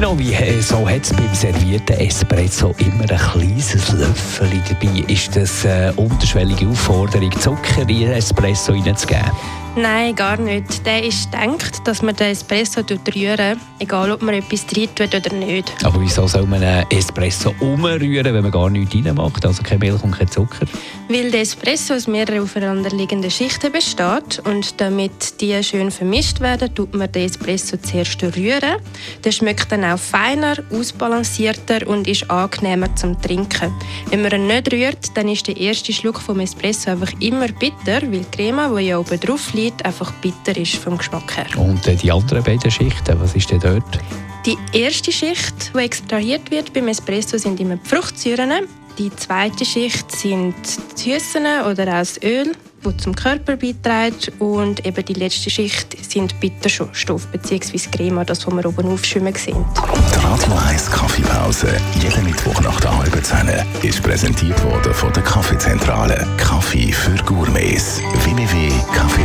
Nino, wie äh, so hat es beim servierten Espresso immer ein kleines Löffel dabei? Ist das eine unterschwellige Aufforderung, Zucker in Espresso reinzugeben? Nein, gar nicht. Der ist gedacht, dass man den Espresso rühren egal ob man etwas drin tut oder nicht. Aber wieso soll man einen Espresso umrühren, wenn man gar nichts reinmacht, also keine Milch und kein Zucker? Weil der Espresso aus mehreren aufeinanderliegenden Schichten besteht und damit die schön vermischt werden, tut man den Espresso zuerst rühren. Der schmeckt dann auch feiner, ausbalancierter und ist angenehmer zum Trinken. Wenn man ihn nicht rührt, dann ist der erste Schluck vom Espresso einfach immer bitter, weil die Crema, die ja oben drauf liegt, Lied einfach bitter ist vom Geschmack her. Und äh, die anderen beiden Schichten, was ist denn dort? Die erste Schicht, die extrahiert wird beim Espresso, sind immer die Fruchtsäuren. Die zweite Schicht sind die Süßen oder auch das Öl, das zum Körper beiträgt. Und eben die letzte Schicht sind Bitterstoffe bzw. Crema, das, was wir oben aufschwimmen sehen. Die Radio 1 Kaffeepause, jeden Mittwoch nach der halben Zehn, ist präsentiert worden von der Kaffeezentrale. Kaffee für Gourmets.